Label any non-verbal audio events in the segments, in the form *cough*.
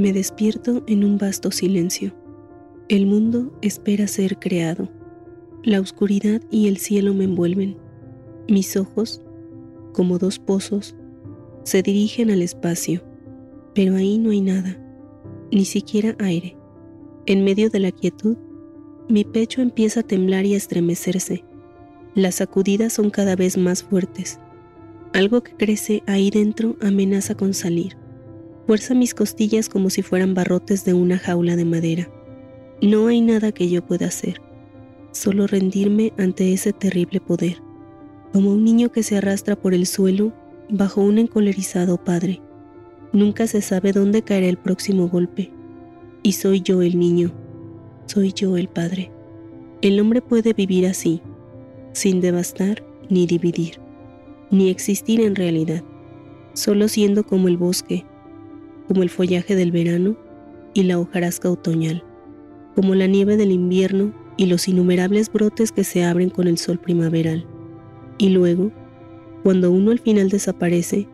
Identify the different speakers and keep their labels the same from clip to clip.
Speaker 1: Me despierto en un vasto silencio. El mundo espera ser creado. La oscuridad y el cielo me envuelven. Mis ojos, como dos pozos, se dirigen al espacio, pero ahí no hay nada, ni siquiera aire. En medio de la quietud, mi pecho empieza a temblar y a estremecerse. Las sacudidas son cada vez más fuertes. Algo que crece ahí dentro amenaza con salir. Fuerza mis costillas como si fueran barrotes de una jaula de madera. No hay nada que yo pueda hacer, solo rendirme ante ese terrible poder, como un niño que se arrastra por el suelo bajo un encolerizado padre. Nunca se sabe dónde caerá el próximo golpe. Y soy yo el niño, soy yo el padre. El hombre puede vivir así, sin devastar ni dividir, ni existir en realidad, solo siendo como el bosque, como el follaje del verano y la hojarasca otoñal, como la nieve del invierno y los innumerables brotes que se abren con el sol primaveral. Y luego, cuando uno al final desaparece,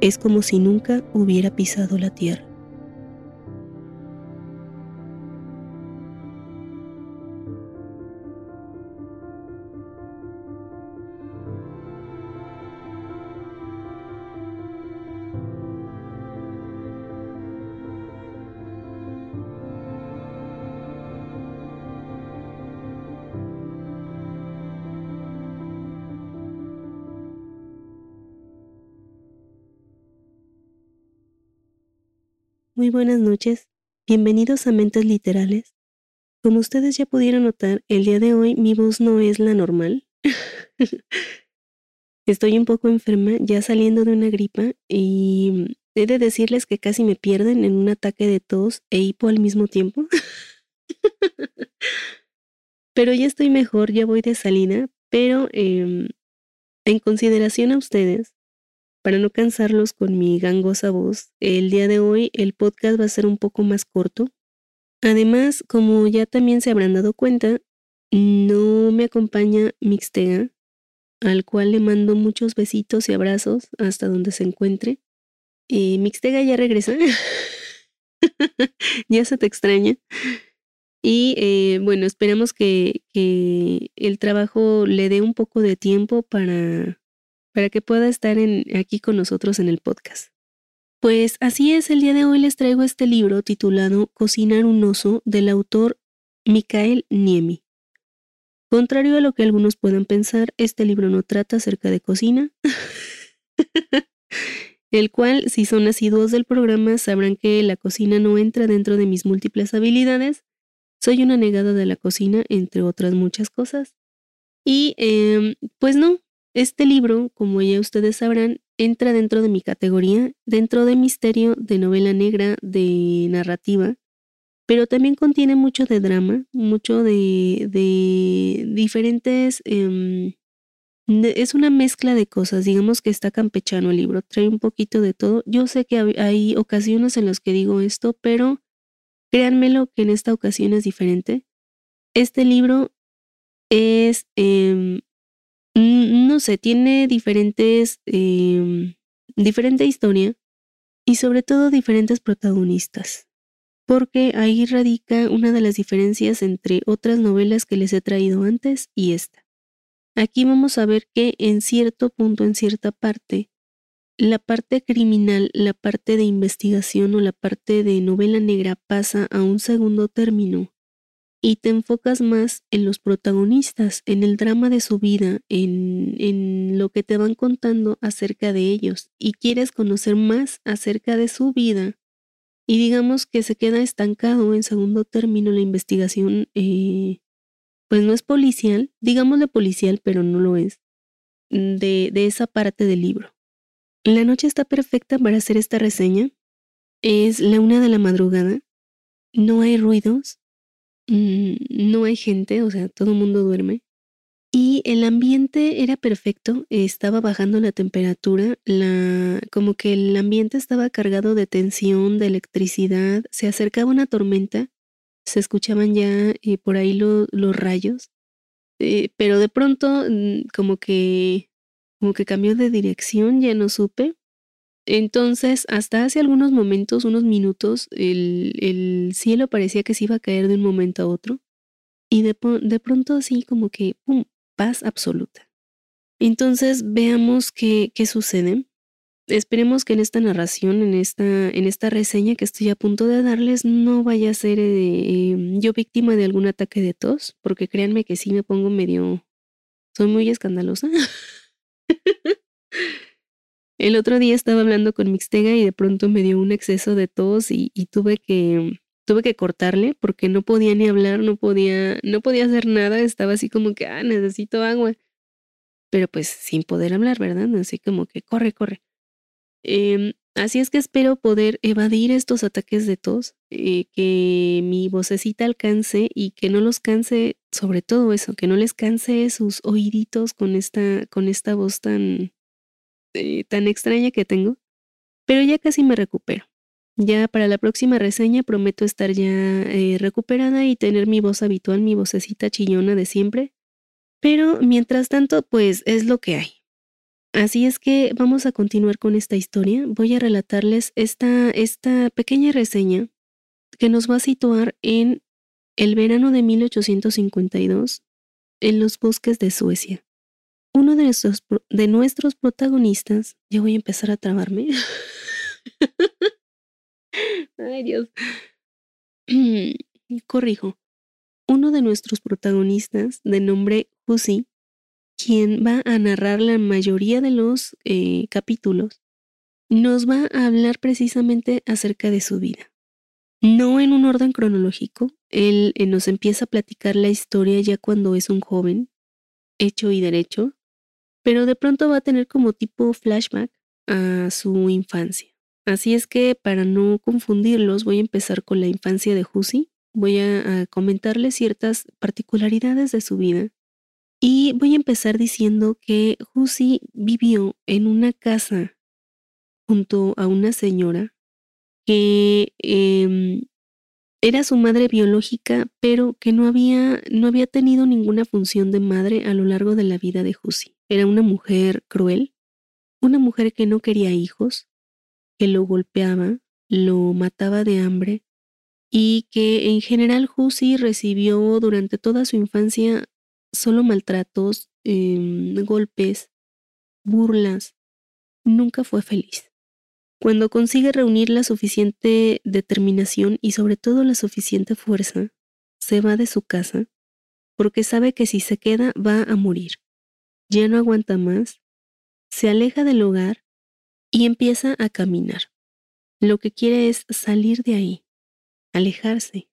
Speaker 1: es como si nunca hubiera pisado la tierra. Muy buenas noches, bienvenidos a Mentes Literales. Como ustedes ya pudieron notar, el día de hoy mi voz no es la normal. *laughs* Estoy un poco enferma, ya saliendo de una gripa y he de decirles que casi me pierden en un ataque de tos e hipo al mismo tiempo. *laughs* pero ya estoy mejor, ya voy de salida, pero em, en consideración a ustedes, para no cansarlos con mi gangosa voz, el día de hoy el podcast va a ser un poco más corto. Además, como ya también se habrán dado cuenta, no me acompaña Mixtega, al cual le mando muchos besitos y abrazos hasta donde se encuentre. Eh, Mixtega ya regresa. *laughs* ya se te extraña. Y eh, bueno, esperamos que, que el trabajo le dé un poco de tiempo para para que pueda estar aquí con nosotros en el podcast. Pues así es, el día de hoy les traigo este libro titulado Cocinar un oso del autor Mikael Niemi. Contrario a lo que algunos puedan pensar, este libro no trata acerca de cocina, *laughs* el cual, si son asiduos del programa, sabrán que la cocina no entra dentro de mis múltiples habilidades. Soy una negada de la cocina, entre otras muchas cosas. Y eh, pues no, este libro, como ya ustedes sabrán, entra dentro de mi categoría, dentro de misterio, de novela negra, de narrativa, pero también contiene mucho de drama, mucho de, de diferentes... Em, es una mezcla de cosas, digamos que está campechano el libro, trae un poquito de todo. Yo sé que hay ocasiones en las que digo esto, pero créanmelo que en esta ocasión es diferente. Este libro es Mm, no sé, tiene diferentes, eh, diferente historia y sobre todo diferentes protagonistas, porque ahí radica una de las diferencias entre otras novelas que les he traído antes y esta. Aquí vamos a ver que en cierto punto, en cierta parte, la parte criminal, la parte de investigación o la parte de novela negra pasa a un segundo término y te enfocas más en los protagonistas, en el drama de su vida, en, en, lo que te van contando acerca de ellos y quieres conocer más acerca de su vida y digamos que se queda estancado en segundo término la investigación, eh, pues no es policial, digámosle policial, pero no lo es, de, de esa parte del libro. La noche está perfecta para hacer esta reseña. Es la una de la madrugada. No hay ruidos, Mm, no hay gente, o sea, todo el mundo duerme. Y el ambiente era perfecto, estaba bajando la temperatura, la, como que el ambiente estaba cargado de tensión, de electricidad, se acercaba una tormenta, se escuchaban ya eh, por ahí los rayos, eh, pero de pronto mm, como que, como que cambió de dirección, ya no supe, Entonces, hasta hace algunos momentos, unos minutos, el, el cielo parecía que se iba a caer de un momento a otro. Y de, pronto así como que, ¡pum!, paz absoluta. Entonces, veamos qué, qué sucede. Esperemos que en esta narración, en esta, en esta reseña que estoy a punto de darles, no vaya a ser eh, yo víctima de algún ataque de tos, porque créanme que sí me pongo medio... Soy muy escandalosa. *laughs* El otro día estaba hablando con Mixtega y de pronto me dio un exceso de tos y, tuve que tuve que cortarle porque no podía ni hablar, no podía, no podía hacer nada, estaba así como que, ah, necesito agua. Pero pues sin poder hablar, ¿verdad? Así como que corre, corre. Em, así es que espero poder evadir estos ataques de tos, eh, que mi vocecita alcance y que no los canse, sobre todo eso, que no les canse sus oíditos con esta, con esta voz tan, eh, tan extraña que tengo, pero ya casi me recupero. Ya para la próxima reseña prometo estar ya eh, recuperada y tener mi voz habitual, mi vocecita chillona de siempre. Pero mientras tanto, pues es lo que hay. Así es que vamos a continuar con esta historia. Voy a relatarles esta, esta pequeña reseña que nos va a situar en el verano de 1852 en los bosques de Suecia uno de nuestros, de nuestros protagonistas, ya voy a empezar a trabarme. *laughs* Ay Dios. *clears throat* Corrijo. Uno de nuestros protagonistas, de nombre Husi, quien va a narrar la mayoría de los eh, capítulos, nos va a hablar precisamente acerca de su vida. No en un orden cronológico, él eh, nos empieza a platicar la historia ya cuando es un joven, hecho y derecho, pero de pronto va a tener como tipo flashback a su infancia. Así es que para no confundirlos voy a empezar con la infancia de Husi, voy a, comentarles ciertas particularidades de su vida y voy a empezar diciendo que Husi vivió en una casa junto a una señora que em, era su madre biológica, pero que no había, no había tenido ninguna función de madre a lo largo de la vida de Husi. Era una mujer cruel, una mujer que no quería hijos, que lo golpeaba, lo mataba de hambre y que en general Husi recibió durante toda su infancia solo maltratos, em, golpes, burlas. Nunca fue feliz. Cuando consigue reunir la suficiente determinación y sobre todo la suficiente fuerza, se va de su casa porque sabe que si se queda va a morir ya no aguanta más, se aleja del hogar y empieza a caminar. Lo que quiere es salir de ahí, alejarse,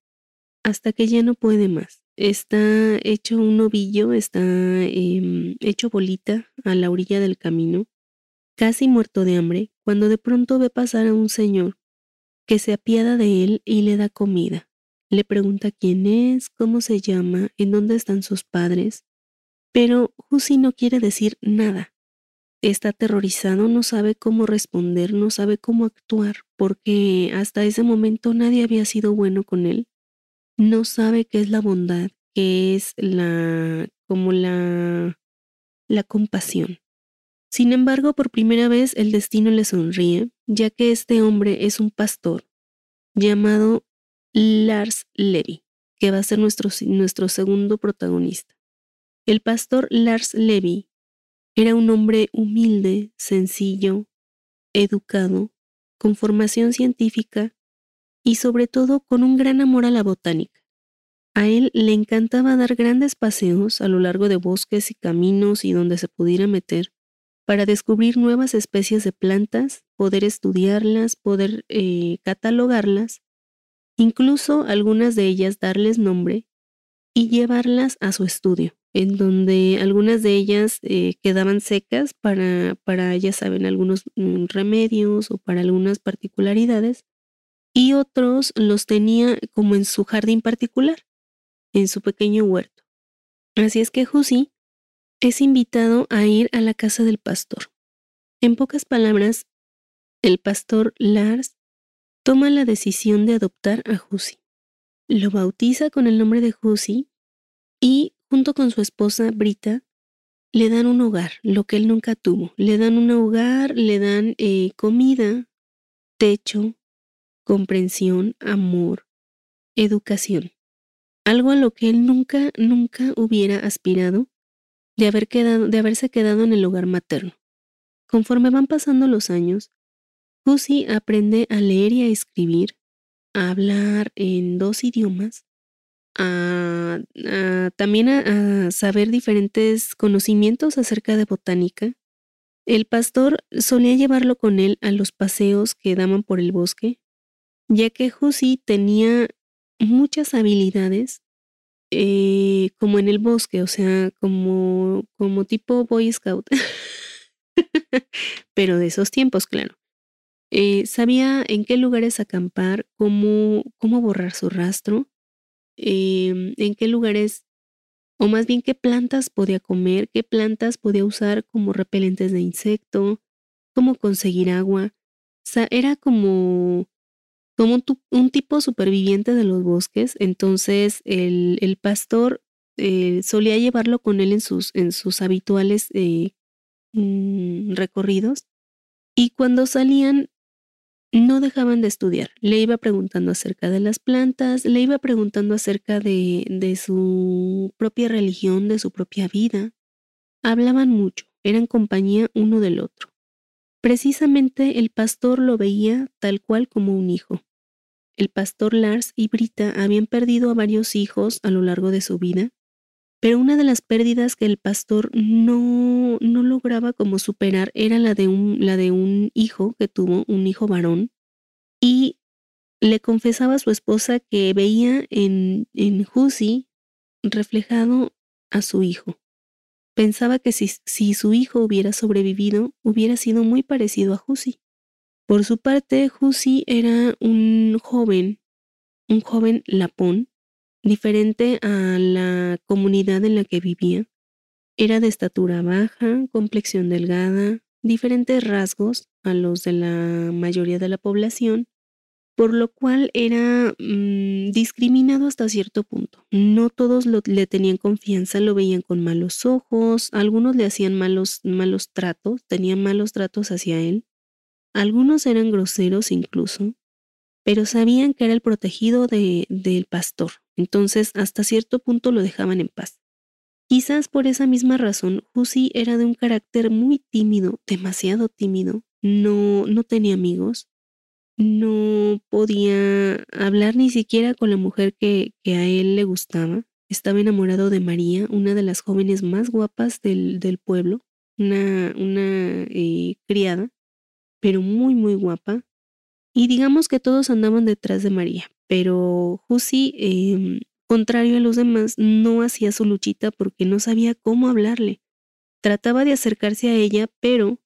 Speaker 1: hasta que ya no puede más. Está hecho un ovillo, está em, hecho bolita a la orilla del camino, casi muerto de hambre, cuando de pronto ve pasar a un señor que se apiada de él y le da comida. Le pregunta quién es, cómo se llama, en dónde están sus padres, pero Husi no quiere decir nada. Está aterrorizado, no sabe cómo responder, no sabe cómo actuar, porque hasta ese momento nadie había sido bueno con él. No sabe qué es la bondad, qué es la como la la compasión. Sin embargo, por primera vez el destino le sonríe, ya que este hombre es un pastor llamado Lars Levy, que va a ser nuestro, nuestro segundo protagonista. El pastor Lars Levy era un hombre humilde, sencillo, educado, con formación científica y sobre todo con un gran amor a la botánica. A él le encantaba dar grandes paseos a lo largo de bosques y caminos y donde se pudiera meter para descubrir nuevas especies de plantas, poder estudiarlas, poder eh, catalogarlas, incluso algunas de ellas darles nombre y llevarlas a su estudio en donde algunas de ellas eh, quedaban secas para, para, ya saben, algunos mm, remedios o para algunas particularidades, y otros los tenía como en su jardín particular, en su pequeño huerto. Así es que Husi es invitado a ir a la casa del pastor. En pocas palabras, el pastor Lars toma la decisión de adoptar a Husi. Lo bautiza con el nombre de Husi y junto con su esposa Brita, le dan un hogar, lo que él nunca tuvo. Le dan un hogar, le dan eh, comida, techo, comprensión, amor, educación. Algo a lo que él nunca, nunca hubiera aspirado de, haber quedado, de haberse quedado en el hogar materno. Conforme van pasando los años, Lucy aprende a leer y a escribir, a hablar en dos idiomas, también a, saber diferentes conocimientos acerca de botánica. El pastor solía llevarlo con él a los paseos que daban por el bosque, ya que Hussey tenía muchas habilidades eh, como en el bosque, o sea, como, como tipo Boy Scout. *laughs* Pero de esos tiempos, claro. Eh, sabía en qué lugares acampar, cómo, cómo borrar su rastro, em, en qué lugares, o más bien qué plantas podía comer, qué plantas podía usar como repelentes de insecto, cómo conseguir agua. O sea, era como, como un, tipo superviviente de los bosques. Entonces el, pastor eh, solía llevarlo con él en sus, en sus habituales eh, mm, recorridos. Y cuando salían, no dejaban de estudiar. Le iba preguntando acerca de las plantas, le iba preguntando acerca de, de su propia religión, de su propia vida. Hablaban mucho, eran compañía uno del otro. Precisamente el pastor lo veía tal cual como un hijo. El pastor Lars y Brita habían perdido a varios hijos a lo largo de su vida, pero una de las pérdidas que el pastor no, no lograba como superar era la de, un, la de un hijo que tuvo, un hijo varón, y le confesaba a su esposa que veía en, en Hussey reflejado a su hijo. Pensaba que si, si, su hijo hubiera sobrevivido, hubiera sido muy parecido a Hussey. Por su parte, Hussey era un joven, un joven lapón, diferente a la comunidad en la que vivía. Era de estatura baja, complexión delgada, diferentes rasgos a los de la mayoría de la población, por lo cual era mm, discriminado hasta cierto punto. No todos le tenían confianza, lo veían con malos ojos, algunos le hacían malos, malos tratos, tenían malos tratos hacia él, algunos eran groseros incluso, pero sabían que era el protegido de, del pastor, entonces hasta cierto punto lo dejaban en paz. Quizás por esa misma razón, Hussey era de un carácter muy tímido, demasiado tímido, no, no tenía amigos, no podía hablar ni siquiera con la mujer que, que a él le gustaba. Estaba enamorado de María, una de las jóvenes más guapas del, del pueblo, una, una eh, criada, pero muy, muy guapa. Y digamos que todos andaban detrás de María, pero Hussey, em, contrario a los demás, no hacía su luchita porque no sabía cómo hablarle. Trataba de acercarse a ella, pero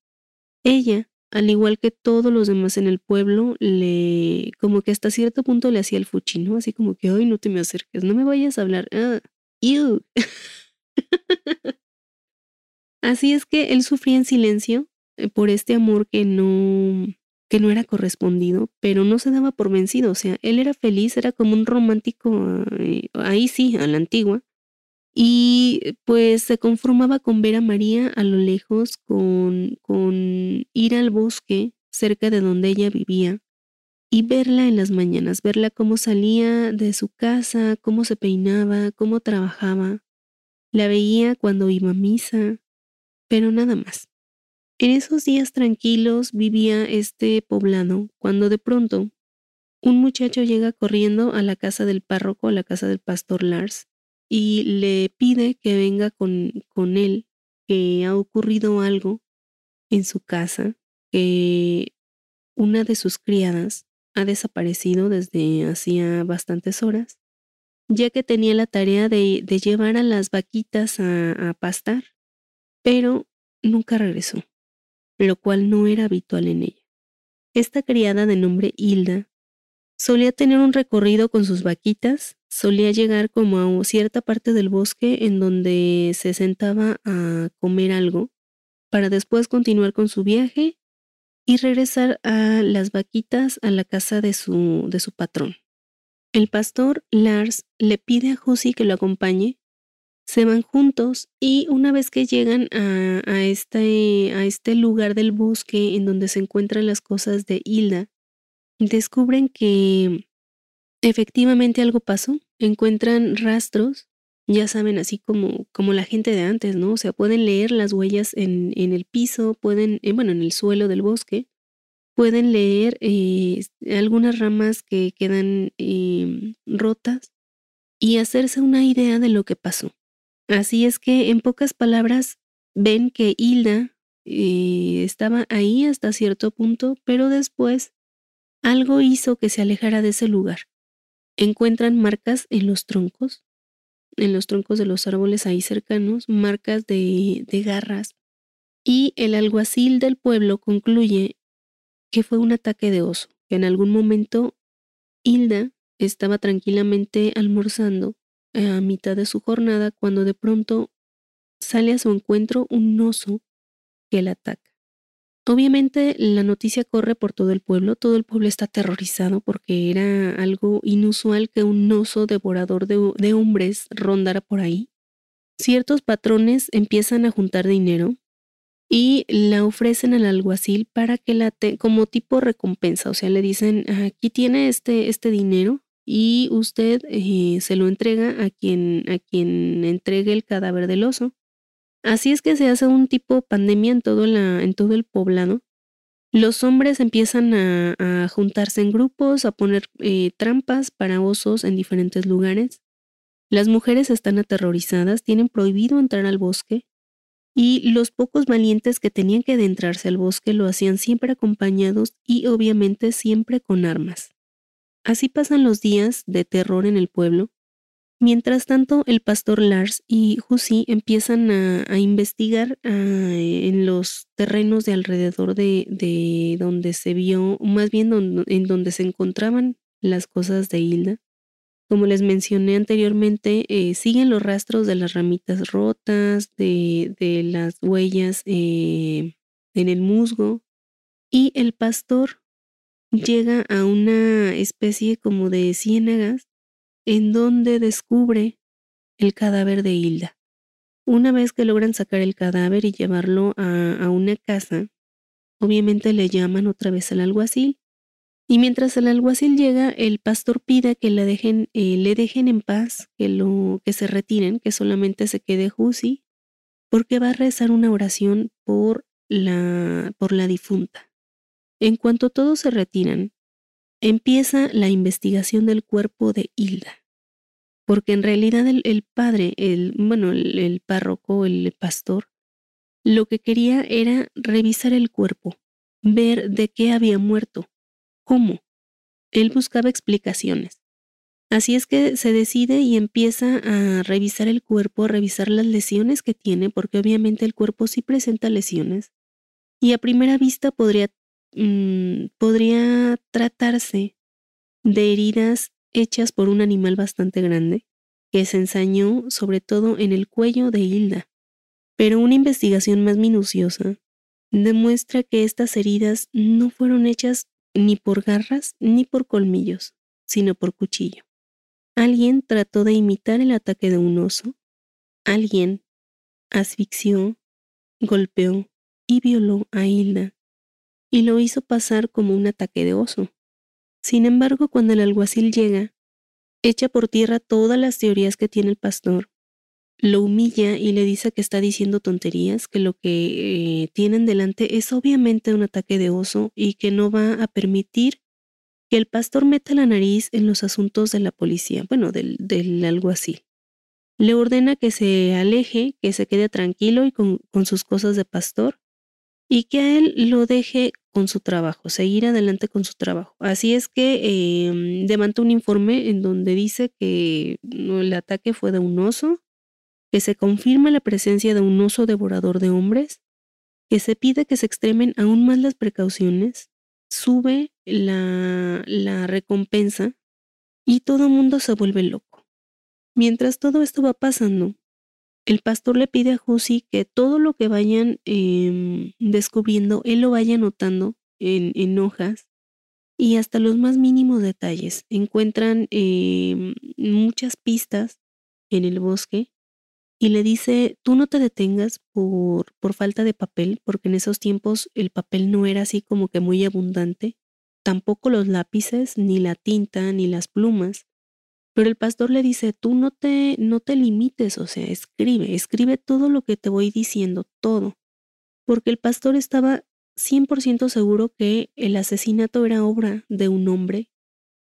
Speaker 1: ella, al igual que todos los demás en el pueblo, le como que hasta cierto punto le hacía el fuchino, así como que, ay, no te me acerques, no me vayas a hablar. Ah, *laughs* así es que él sufría en silencio eh, por este amor que no, que no era correspondido, pero no se daba por vencido, o sea, él era feliz, era como un romántico, eh, ahí sí, a la antigua, y pues se conformaba con ver a María a lo lejos, con, con ir al bosque cerca de donde ella vivía y verla en las mañanas, verla cómo salía de su casa, cómo se peinaba, cómo trabajaba. La veía cuando iba a misa, pero nada más. En esos días tranquilos vivía este poblado cuando de pronto un muchacho llega corriendo a la casa del párroco, a la casa del pastor Lars, y le pide que venga con, con él, que ha ocurrido algo en su casa, que una de sus criadas ha desaparecido desde hacía bastantes horas, ya que tenía la tarea de, llevar a las vaquitas a, a pastar, pero nunca regresó lo cual no era habitual en ella. Esta criada de nombre Hilda solía tener un recorrido con sus vaquitas, solía llegar como a cierta parte del bosque en donde se sentaba a comer algo, para después continuar con su viaje y regresar a las vaquitas a la casa de su, de su patrón. El pastor Lars le pide a Josie que lo acompañe se van juntos y una vez que llegan a, este, a este lugar del bosque en donde se encuentran las cosas de Hilda, descubren que efectivamente algo pasó. Encuentran rastros, ya saben, así como, como la gente de antes, ¿no? O sea, pueden leer las huellas en, en el piso, pueden, eh, bueno, en el suelo del bosque, pueden leer eh, algunas ramas que quedan eh, rotas y hacerse una idea de lo que pasó. Así es que, en pocas palabras, ven que Hilda eh, estaba ahí hasta cierto punto, pero después algo hizo que se alejara de ese lugar. Encuentran marcas en los troncos, en los troncos de los árboles ahí cercanos, marcas de, de garras, y el alguacil del pueblo concluye que fue un ataque de oso, que en algún momento Hilda estaba tranquilamente almorzando a mitad de su jornada cuando de pronto sale a su encuentro un oso que la ataca. Obviamente la noticia corre por todo el pueblo, todo el pueblo está aterrorizado porque era algo inusual que un oso devorador de, de hombres rondara por ahí. Ciertos patrones empiezan a juntar dinero y la ofrecen al alguacil para que la como tipo recompensa, o sea, le dicen, aquí tiene este, este dinero, y usted eh, se lo entrega a quien, a quien entregue el cadáver del oso. Así es que se hace un tipo pandemia en todo, la, en todo el poblado. Los hombres empiezan a, a juntarse en grupos, a poner eh, trampas para osos en diferentes lugares. Las mujeres están aterrorizadas, tienen prohibido entrar al bosque y los pocos valientes que tenían que adentrarse al bosque lo hacían siempre acompañados y obviamente siempre con armas. Así pasan los días de terror en el pueblo. Mientras tanto, el pastor Lars y Husi empiezan a, investigar ah, en los terrenos de alrededor de, donde se vio, más bien en donde se encontraban las cosas de Hilda. Como les mencioné anteriormente, eh, siguen los rastros de las ramitas rotas, de, las huellas eh, en el musgo, y el pastor llega a una especie como de ciénagas en donde descubre el cadáver de Hilda. Una vez que logran sacar el cadáver y llevarlo a, una casa, obviamente le llaman otra vez al alguacil. Y mientras el alguacil llega, el pastor pide que le dejen, eh, le dejen en paz, que, lo, que se retiren, que solamente se quede Husi, porque va a rezar una oración por la, por la difunta. En cuanto todos se retiran, empieza la investigación del cuerpo de Hilda. Porque en realidad el, padre, el, bueno, el, párroco, el pastor, lo que quería era revisar el cuerpo, ver de qué había muerto, cómo. Él buscaba explicaciones. Así es que se decide y empieza a revisar el cuerpo, a revisar las lesiones que tiene, porque obviamente el cuerpo sí presenta lesiones. Y a primera vista podría Mm, podría tratarse de heridas hechas por un animal bastante grande, que se ensañó sobre todo en el cuello de Hilda. Pero una investigación más minuciosa demuestra que estas heridas no fueron hechas ni por garras ni por colmillos, sino por cuchillo. Alguien trató de imitar el ataque de un oso. Alguien asfixió, golpeó y violó a Hilda y lo hizo pasar como un ataque de oso. Sin embargo, cuando el alguacil llega, echa por tierra todas las teorías que tiene el pastor, lo humilla y le dice que está diciendo tonterías, que lo que eh, tienen delante es obviamente un ataque de oso y que no va a permitir que el pastor meta la nariz en los asuntos de la policía, bueno, del, del alguacil. Le ordena que se aleje, que se quede tranquilo y con, con sus cosas de pastor y que a él lo deje con su trabajo, seguir adelante con su trabajo. Así es que eh, un informe en donde dice que el ataque fue de un oso, que se confirma la presencia de un oso devorador de hombres, que se pide que se extremen aún más las precauciones, sube la, la recompensa y todo el mundo se vuelve loco. Mientras todo esto va pasando, el pastor le pide a Josi que todo lo que vayan em, descubriendo, él lo vaya anotando en, hojas y hasta los más mínimos detalles. Encuentran em, muchas pistas en el bosque y le dice, tú no te detengas por falta de papel, porque en esos tiempos el papel no era así como que muy abundante, tampoco los lápices, ni la tinta, ni las plumas. Pero el pastor le dice, tú no te, no te limites, o sea, escribe, escribe todo lo que te voy diciendo, todo. Porque el pastor estaba 100% seguro que el asesinato era obra de un hombre.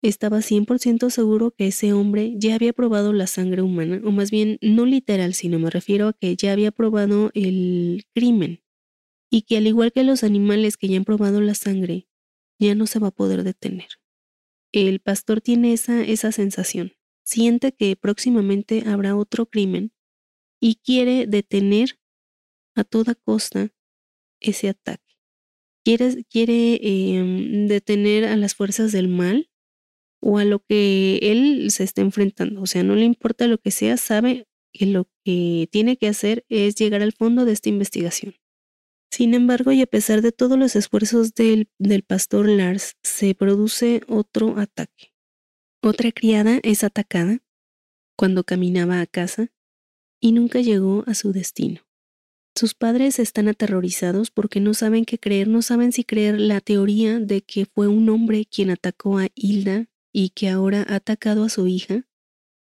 Speaker 1: Estaba 100% seguro que ese hombre ya había probado la sangre humana, o más bien no literal, sino me refiero a que ya había probado el crimen. Y que al igual que los animales que ya han probado la sangre, ya no se va a poder detener. El pastor tiene esa, esa sensación. Siente que próximamente habrá otro crimen y quiere detener a toda costa ese ataque. Quiere, em, detener a las fuerzas del mal o a lo que él se está enfrentando. O sea, no le importa lo que sea, sabe que lo que tiene que hacer es llegar al fondo de esta investigación. Sin embargo, y a pesar de todos los esfuerzos del, del pastor Lars, se produce otro ataque. Otra criada es atacada cuando caminaba a casa y nunca llegó a su destino. Sus padres están aterrorizados porque no saben qué creer, no saben si creer la teoría de que fue un hombre quien atacó a Hilda y que ahora ha atacado a su hija,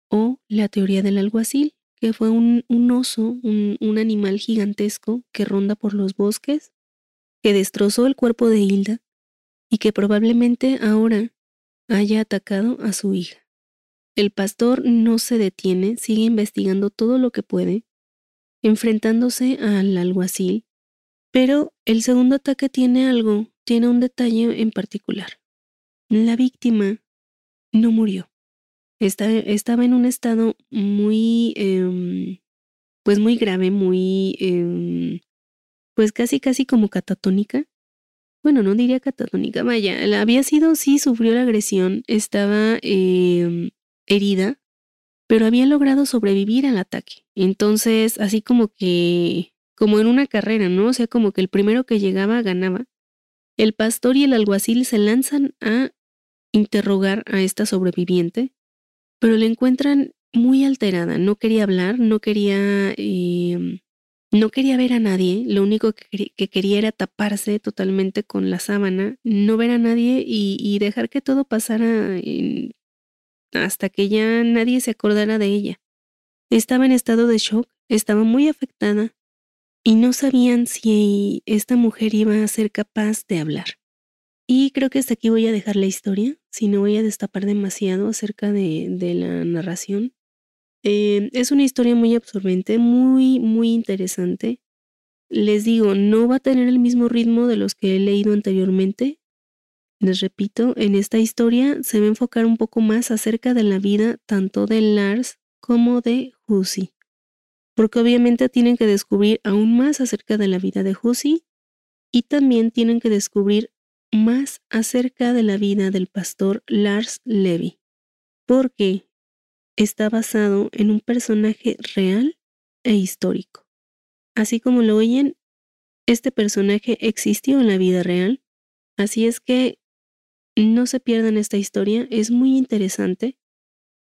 Speaker 1: o la teoría del alguacil, que fue un, oso, un, un animal gigantesco que ronda por los bosques, que destrozó el cuerpo de Hilda y que probablemente ahora haya atacado a su hija. El pastor no se detiene, sigue investigando todo lo que puede, enfrentándose al alguacil, pero el segundo ataque tiene algo, tiene un detalle en particular. La víctima no murió. Estaba en un estado muy, em, pues muy grave, muy, em, pues casi, casi como catatónica. Bueno, no diría catatónica, vaya, había sido, sí, sufrió la agresión, estaba em, herida, pero había logrado sobrevivir al ataque. Entonces, así como que, como en una carrera, ¿no? O sea, como que el primero que llegaba ganaba. El pastor y el alguacil se lanzan a interrogar a esta sobreviviente, pero la encuentran muy alterada. No quería hablar, no quería, em, no quería ver a nadie. Lo único que, quería era taparse totalmente con la sábana, no ver a nadie y, dejar que todo pasara hasta que ya nadie se acordara de ella. Estaba en estado de shock, estaba muy afectada y no sabían si esta mujer iba a ser capaz de hablar. Y creo que hasta aquí voy a dejar la historia, si no voy a destapar demasiado acerca de, la narración. Eh, es una historia muy absorbente, muy, muy interesante. Les digo, no va a tener el mismo ritmo de los que he leído anteriormente, les repito, en esta historia se va a enfocar un poco más acerca de la vida tanto de Lars como de Hussy, porque obviamente tienen que descubrir aún más acerca de la vida de Hussy y también tienen que descubrir más acerca de la vida del pastor Lars Levy, porque está basado en un personaje real e histórico. Así como lo oyen, este personaje existió en la vida real, así es que no se pierdan esta historia, es muy interesante.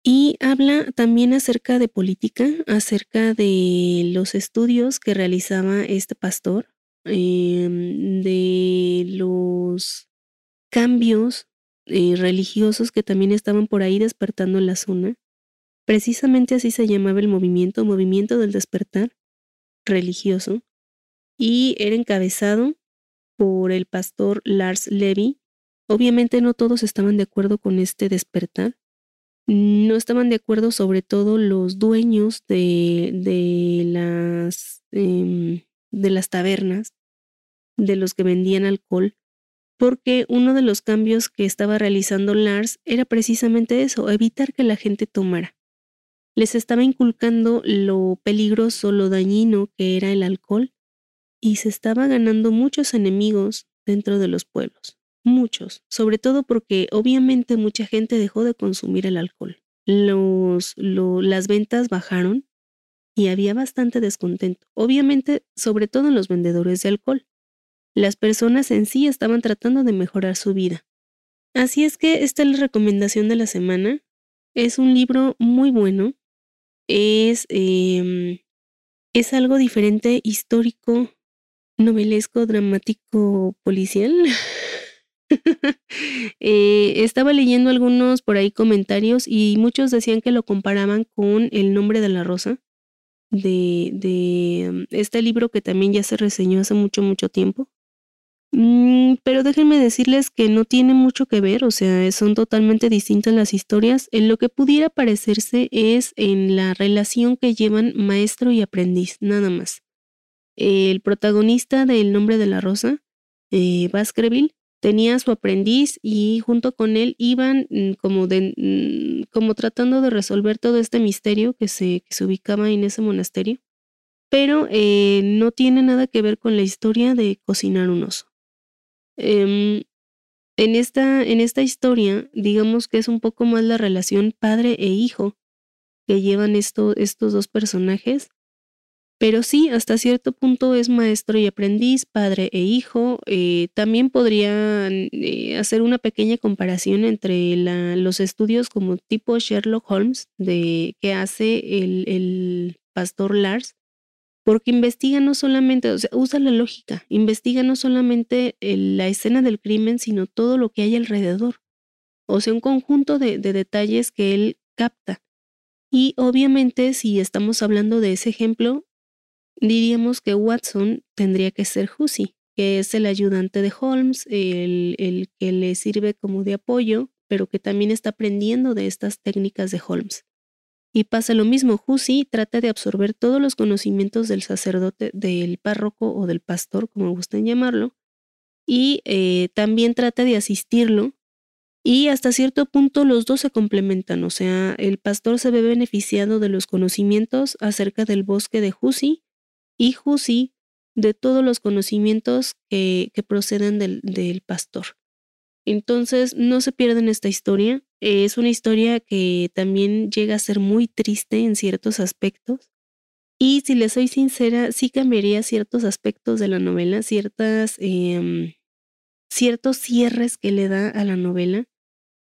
Speaker 1: Y habla también acerca de política, acerca de los estudios que realizaba este pastor, em, de cambios eh, religiosos que también estaban por ahí despertando en la zona. Precisamente así se llamaba el movimiento, movimiento del despertar religioso, y era encabezado por el pastor Lars Levy, Obviamente no todos estaban de acuerdo con este despertar. No estaban de acuerdo sobre todo los dueños de, de las, em, de las tabernas, de los que vendían alcohol, porque uno de los cambios que estaba realizando Lars era precisamente eso, evitar que la gente tomara. Les estaba inculcando lo peligroso, lo dañino que era el alcohol, y se estaba ganando muchos enemigos dentro de los pueblos. Muchos, sobre todo porque obviamente mucha gente dejó de consumir el alcohol. Los, las ventas bajaron y había bastante descontento. Obviamente, sobre todo en los vendedores de alcohol. Las personas en sí estaban tratando de mejorar su vida. Así es que esta es la recomendación de la semana. Es un libro muy bueno. Es, em, es algo diferente, histórico, novelesco, dramático, policial. *laughs* Eh, estaba leyendo algunos por ahí comentarios y muchos decían que lo comparaban con El nombre de la rosa, de, de mm, este libro que también ya se reseñó hace mucho, mucho tiempo. Mm, pero déjenme decirles que no tiene mucho que ver, o sea, son totalmente distintas las historias. En lo que pudiera parecerse es en la relación que llevan maestro y aprendiz, nada más. El protagonista de El nombre de la rosa, eh, Baskerville, tenía a su aprendiz y junto con él iban mm, como, de, como tratando de resolver todo este misterio que se, que se ubicaba en ese monasterio. Pero eh, no tiene nada que ver con la historia de cocinar un oso. Em, en, esta, en esta historia, digamos que es un poco más la relación padre e hijo que llevan esto, estos dos personajes. Pero sí, hasta cierto punto es maestro y aprendiz, padre e hijo. Eh, también podrían eh, hacer una pequeña comparación entre los estudios como tipo Sherlock Holmes de, que hace el, el pastor Lars porque investiga no solamente, o sea, usa la lógica, investiga no solamente la escena del crimen, sino todo lo que hay alrededor. O sea, un conjunto de, detalles que él capta. Y obviamente, si estamos hablando de ese ejemplo, diríamos que Watson tendría que ser Hussey, que es el ayudante de Holmes, el que le sirve como de apoyo, pero que también está aprendiendo de estas técnicas de Holmes. Y pasa lo mismo, Hussey trata de absorber todos los conocimientos del sacerdote, del párroco o del pastor, como gusten llamarlo, y eh, también trata de asistirlo. Y hasta cierto punto los dos se complementan, o sea, el pastor se ve beneficiado de los conocimientos acerca del bosque de Hussey y Hussey de todos los conocimientos que, que proceden del, del pastor. Entonces, no se pierdan esta historia. Es una historia que también llega a ser muy triste en ciertos aspectos. Y si les soy sincera, sí cambiaría ciertos aspectos de la novela, ciertas, em, ciertos cierres que le da a la novela.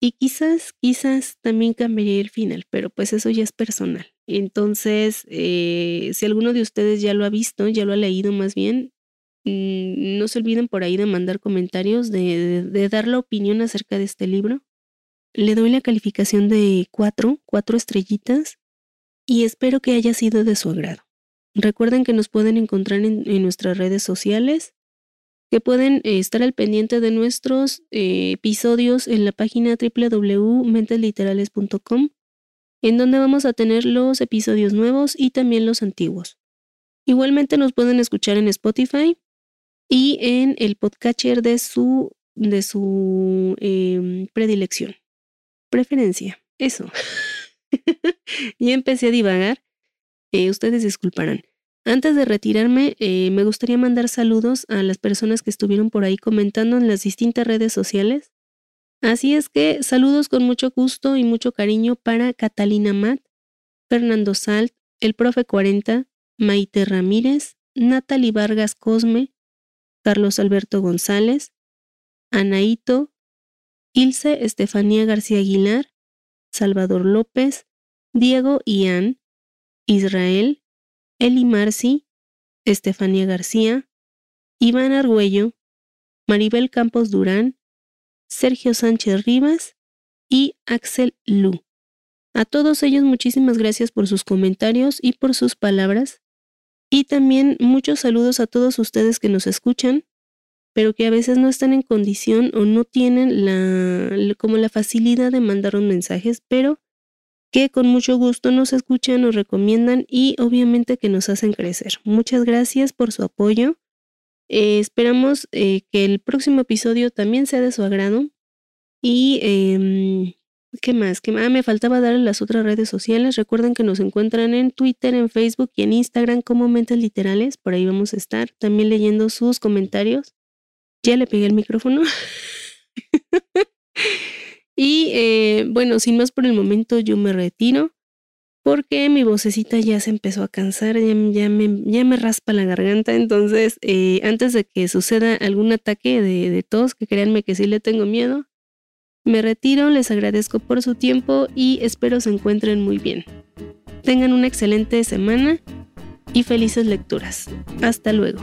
Speaker 1: Y quizás, quizás también cambiaría el final, pero pues eso ya es personal. Entonces, eh, si alguno de ustedes ya lo ha visto, ya lo ha leído más bien, no se olviden por ahí de mandar comentarios, de dar la opinión acerca de este libro. Le doy la calificación de 4, 4 estrellitas y espero que haya sido de su agrado. Recuerden que nos pueden encontrar en, nuestras redes sociales, que pueden eh, estar al pendiente de nuestros eh, episodios en la página www.mentesliterales.com, en donde vamos a tener los episodios nuevos y también los antiguos. Igualmente nos pueden escuchar en Spotify y en el podcatcher de su, de su em, predilección preferencia. Eso. *laughs* y empecé a divagar. Eh, ustedes disculparán. Antes de retirarme, eh, me gustaría mandar saludos a las personas que estuvieron por ahí comentando en las distintas redes sociales. Así es que saludos con mucho gusto y mucho cariño para Catalina Matt, Fernando Salt, el profe 40, Maite Ramírez, Natalie Vargas Cosme, Carlos Alberto González, Anaito, Ilse Estefanía García Aguilar, Salvador López, Diego Ian, Israel, Eli Marci, Estefanía García, Iván Argüello, Maribel Campos Durán, Sergio Sánchez Rivas y Axel Lu. A todos ellos muchísimas gracias por sus comentarios y por sus palabras. Y también muchos saludos a todos ustedes que nos escuchan pero que a veces no están en condición o no tienen la, como la facilidad de mandar un mensajes, pero que con mucho gusto nos escuchan, nos recomiendan y obviamente que nos hacen crecer. Muchas gracias por su apoyo. Eh, esperamos eh, que el próximo episodio también sea de su agrado. Y, em, ¿qué más? ¿Qué más? Ah, me faltaba dar las otras redes sociales. Recuerden que nos encuentran en Twitter, en Facebook y en Instagram como Mentes Literales. Por ahí vamos a estar también leyendo sus comentarios. Ya le pegué el micrófono. *laughs* y eh, bueno, sin más por el momento, yo me retiro porque mi vocecita ya se empezó a cansar, ya, ya, me, ya me, raspa la garganta. Entonces, eh, antes de que suceda algún ataque de, de tos, que créanme que sí le tengo miedo, me retiro, les agradezco por su tiempo y espero se encuentren muy bien. Tengan una excelente semana y felices lecturas. Hasta luego.